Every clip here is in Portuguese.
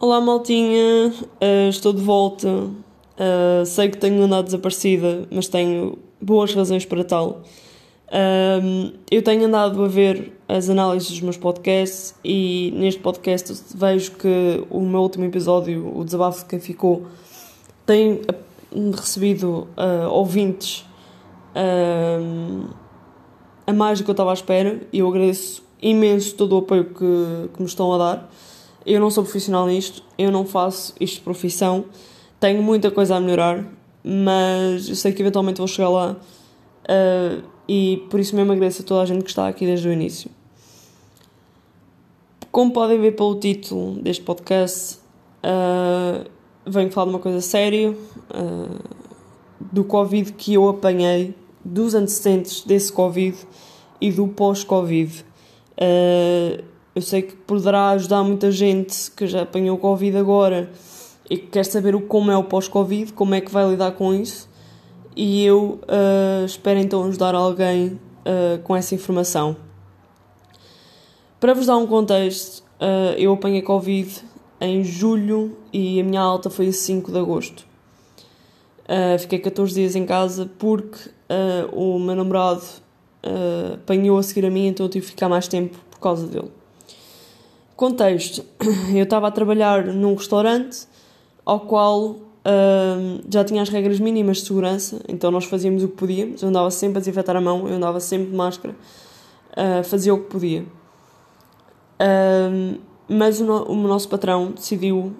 Olá, maltinha, uh, estou de volta. Uh, sei que tenho andado desaparecida, mas tenho boas razões para tal. Uh, eu tenho andado a ver as análises dos meus podcasts e neste podcast vejo que o meu último episódio, o desabafo de quem ficou, tem recebido ouvintes a mais do que eu estava à espera e eu agradeço imenso todo o apoio que, que me estão a dar. Eu não sou profissional nisto, eu não faço isto de profissão, tenho muita coisa a melhorar, mas eu sei que eventualmente vou chegar lá uh, e por isso mesmo agradeço a toda a gente que está aqui desde o início. Como podem ver pelo título deste podcast, uh, venho falar de uma coisa séria, uh, do Covid que eu apanhei, dos antecedentes desse Covid e do pós-Covid. Uh, eu sei que poderá ajudar muita gente que já apanhou Covid agora e que quer saber o, como é o pós-Covid, como é que vai lidar com isso. E eu uh, espero então ajudar alguém uh, com essa informação. Para vos dar um contexto, uh, eu apanhei Covid em julho e a minha alta foi a 5 de agosto. fiquei 14 dias em casa porque o meu namorado apanhou a seguir a mim, então eu tive que ficar mais tempo por causa dele. Contexto: eu estava a trabalhar num restaurante ao qual uh, já tinha as regras mínimas de segurança, então nós fazíamos o que podíamos. Eu andava sempre a desinfetar a mão, eu andava sempre de máscara, uh, fazia o que podia. Uh, mas o, no, o, nosso patrão decidiu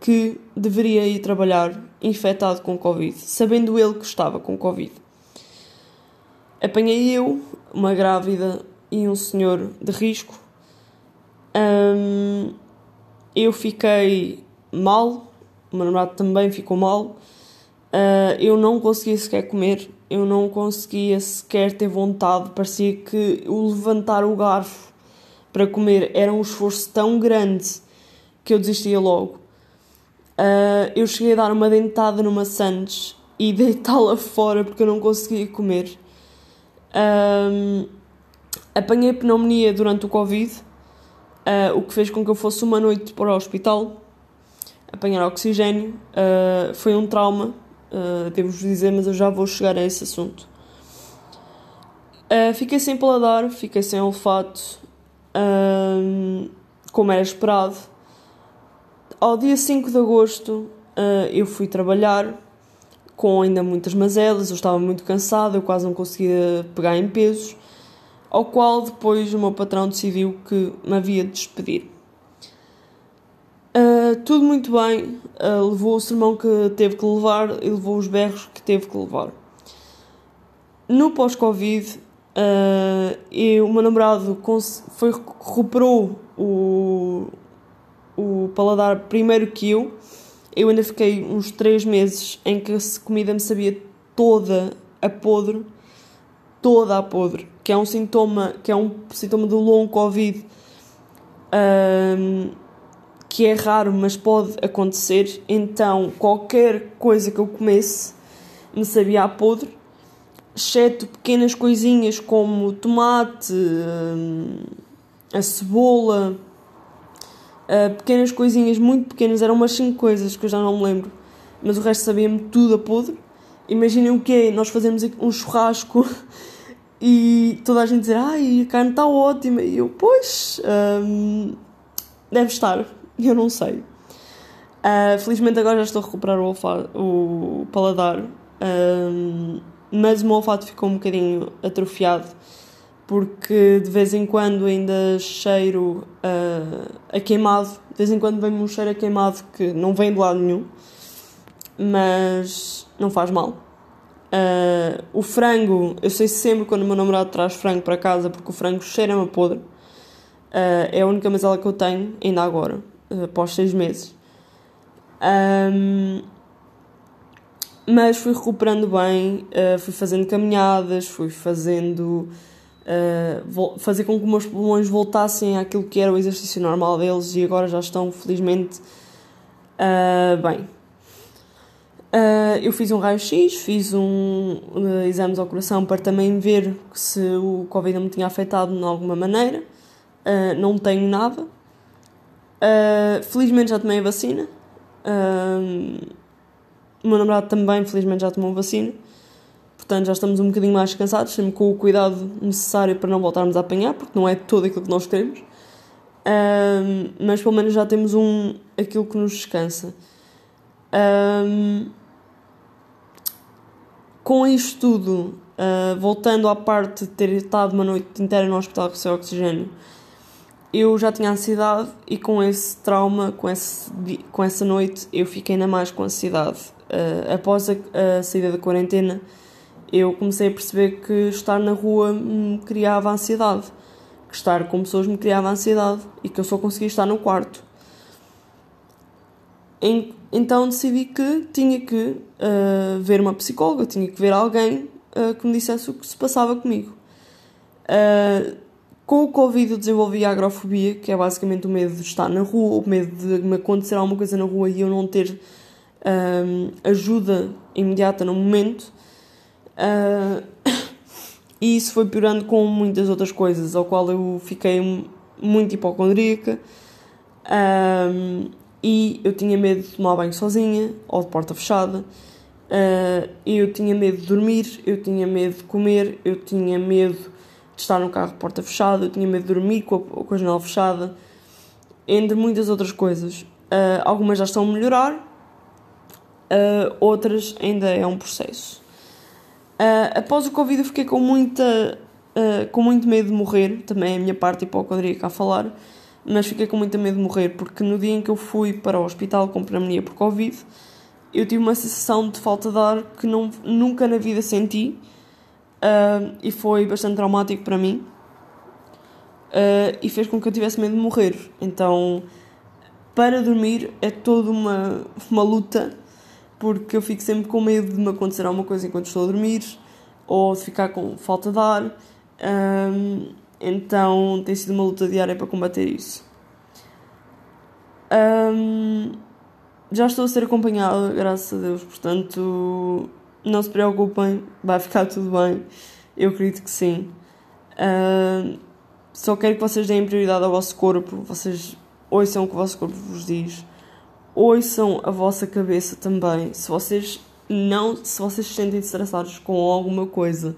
que deveria ir trabalhar infectado com Covid, sabendo ele que estava com Covid. Apanhei eu, uma grávida e um senhor de risco um, eu fiquei mal, o meu namorado também ficou mal. Uh, eu não conseguia sequer comer, eu não conseguia sequer ter vontade. Parecia que o levantar o garfo para comer era um esforço tão grande que eu desistia logo. Uh, eu cheguei a dar uma dentada numa Santos e deitá-la fora porque eu não conseguia comer. Um, apanhei pneumonia durante o Covid uh, o que fez com que eu fosse uma noite para o hospital apanhar oxigênio. Uh, foi um trauma, uh, devo-vos dizer, mas eu já vou chegar a esse assunto. Uh, fiquei sem paladar, fiquei sem olfato, como era esperado. Ao dia 5 de agosto eu fui trabalhar com ainda muitas mazelas, eu estava muito cansada, eu quase não conseguia pegar em pesos ao qual depois o meu patrão decidiu que me havia de despedir. Uh, tudo muito bem, uh, levou o sermão que teve que levar e levou os berros que teve que levar. No pós-Covid, uh, o meu namorado foi, recuperou o, o paladar primeiro que eu. Eu ainda fiquei uns 3 meses em que a comida me sabia toda a podre, toda a podre que é um sintoma, que é um sintoma do long Covid, um, que é raro, mas pode acontecer. Então, qualquer coisa que eu comesse me sabia a podre, exceto pequenas coisinhas como tomate, um, a cebola, uh, pequenas coisinhas muito pequenas, eram umas 5 coisas que eu já não me lembro, mas o resto sabia-me tudo a podre. Imaginem o que é, nós fazemos um churrasco e toda a gente dizer, ai, a carne está ótima. E eu, pois, um, deve estar, eu não sei. Uh, felizmente agora já estou a recuperar o, olfato, o paladar, um, mas o meu olfato ficou um bocadinho atrofiado porque de vez em quando ainda cheiro uh, a queimado, de vez em quando vem-me um cheiro a queimado que não vem de lado nenhum, mas não faz mal. Uh, o frango, eu sei sempre quando o meu namorado traz frango para casa porque o frango cheira-me a podre. Uh, é a única mazela que eu tenho, ainda agora, uh, após seis meses. Um, mas fui recuperando bem, uh, fui fazendo caminhadas, fui fazendo. Uh, fazer com que os meus pulmões voltassem àquilo que era o exercício normal deles e agora já estão, felizmente, uh, bem. Uh, eu fiz um raio-x, fiz um uh, exames ao coração para também ver se o Covid me tinha afetado de alguma maneira. Uh, não tenho nada. Felizmente já tomei a vacina. O meu namorado também, felizmente, já tomou a vacina. Portanto, já estamos um bocadinho mais cansados, sempre com o cuidado necessário para não voltarmos a apanhar, porque não é todo aquilo que nós queremos. Mas pelo menos já temos um, aquilo que nos descansa. Com isto tudo, uh, voltando à parte de ter estado uma noite inteira no hospital com seu oxigênio, eu já tinha ansiedade e com esse trauma, com, esse, com essa noite, eu fiquei ainda mais com ansiedade. Uh, após a, a, saída da quarentena, eu comecei a perceber que estar na rua me criava ansiedade, que estar com pessoas me criava ansiedade e que eu só conseguia estar no quarto. Então decidi que tinha que uh, ver uma psicóloga, tinha que ver alguém uh, que me dissesse o que se passava comigo. Uh, com o Covid eu desenvolvi a agrofobia, que é basicamente o medo de estar na rua, o medo de me acontecer alguma coisa na rua e eu não ter ajuda imediata no momento. Uh, e isso foi piorando com muitas outras coisas, ao qual eu fiquei muito hipocondríaca. E eu tinha medo de tomar banho sozinha ou de porta fechada. Uh, eu tinha medo de dormir, eu tinha medo de comer, eu tinha medo de estar no carro de porta fechada, eu tinha medo de dormir com a, com a janela fechada, entre muitas outras coisas. Uh, algumas já estão a melhorar, uh, outras ainda é um processo. Após o Covid eu fiquei com muita com muito medo de morrer, também é a minha parte hipocondríaca a falar, mas fiquei com muito medo de morrer porque no dia em que eu fui para o hospital com pneumonia por Covid, eu tive uma sensação de falta de ar que não, nunca na vida senti uh, e foi bastante traumático para mim uh, e fez com que eu tivesse medo de morrer. Então, para dormir é toda uma, uma luta porque eu fico sempre com medo de me acontecer alguma coisa enquanto estou a dormir ou de ficar com falta de ar. Um, então tem sido uma luta diária para combater isso. Um, já estou a ser acompanhada, graças a Deus, portanto não se preocupem, vai ficar tudo bem. Eu acredito que sim. Uh, só quero que vocês deem prioridade ao vosso corpo, vocês ouçam o que o vosso corpo vos diz, ouçam a vossa cabeça também. Se vocês não, se vocês se sentem estressados com alguma coisa,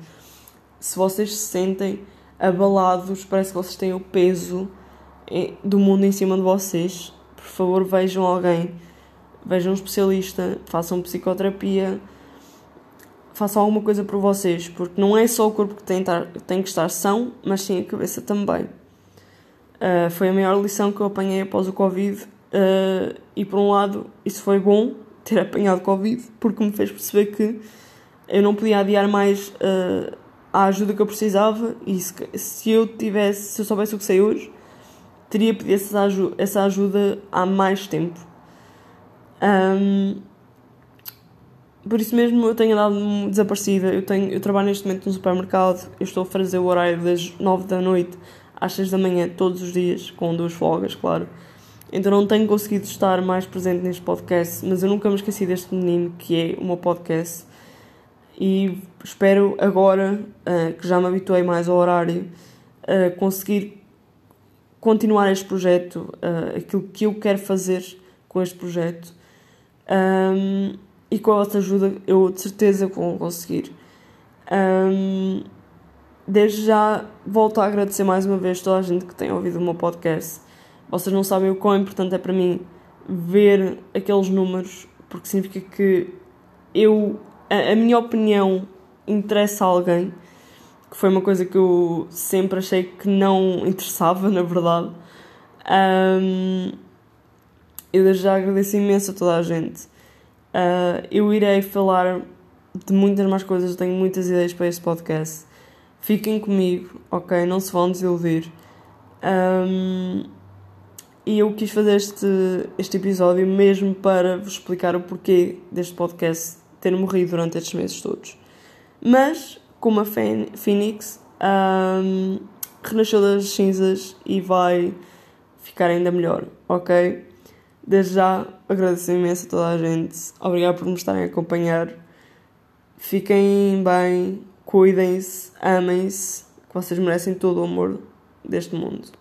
se vocês se sentem abalados, parece que vocês têm o peso do mundo em cima de vocês, por favor vejam alguém, vejam um especialista, façam psicoterapia façam alguma coisa por vocês, porque não é só o corpo que tem, tem que estar são, mas sim a cabeça também. Uh, foi a maior lição que eu apanhei após o Covid, uh, e por um lado, isso foi bom, ter apanhado Covid, porque me fez perceber que eu não podia adiar mais uh, a ajuda que eu precisava, e se, se, eu tivesse, se eu soubesse o que sei hoje, teria pedido essa, ajuda, essa ajuda há mais tempo. Um, por isso mesmo eu tenho andado desaparecida. Eu, tenho, eu trabalho neste momento no supermercado, eu estou a fazer o horário das 9 da noite às 6 da manhã todos os dias, com duas folgas, claro. Então não tenho conseguido estar mais presente neste podcast, mas eu nunca me esqueci deste menino que é o meu podcast. E espero agora, uh, que já me habituei mais ao horário, uh, conseguir continuar este projeto, uh, aquilo que eu quero fazer com este projeto. Um, e com a vossa ajuda eu de certeza vou conseguir. Um, desde já volto a agradecer mais uma vez toda a gente que tem ouvido o meu podcast. Vocês não sabem o quão importante é para mim ver aqueles números, porque significa que eu, a, a minha opinião interessa a alguém, que foi uma coisa que eu sempre achei que não interessava, na verdade. Um, eu desde já agradeço imenso a toda a gente. Uh, eu irei falar de muitas mais coisas, tenho muitas ideias para este podcast. Fiquem comigo, ok? Não se vão desiludir. Um, e eu quis fazer este, este episódio mesmo para vos explicar o porquê deste podcast ter morrido durante estes meses todos. Mas, como a Phoenix, um, renasceu das cinzas e vai ficar ainda melhor, ok? Desde já agradeço imenso a toda a gente. Obrigado por me estarem a acompanhar. Fiquem bem, cuidem-se, amem-se, que vocês merecem todo o amor deste mundo.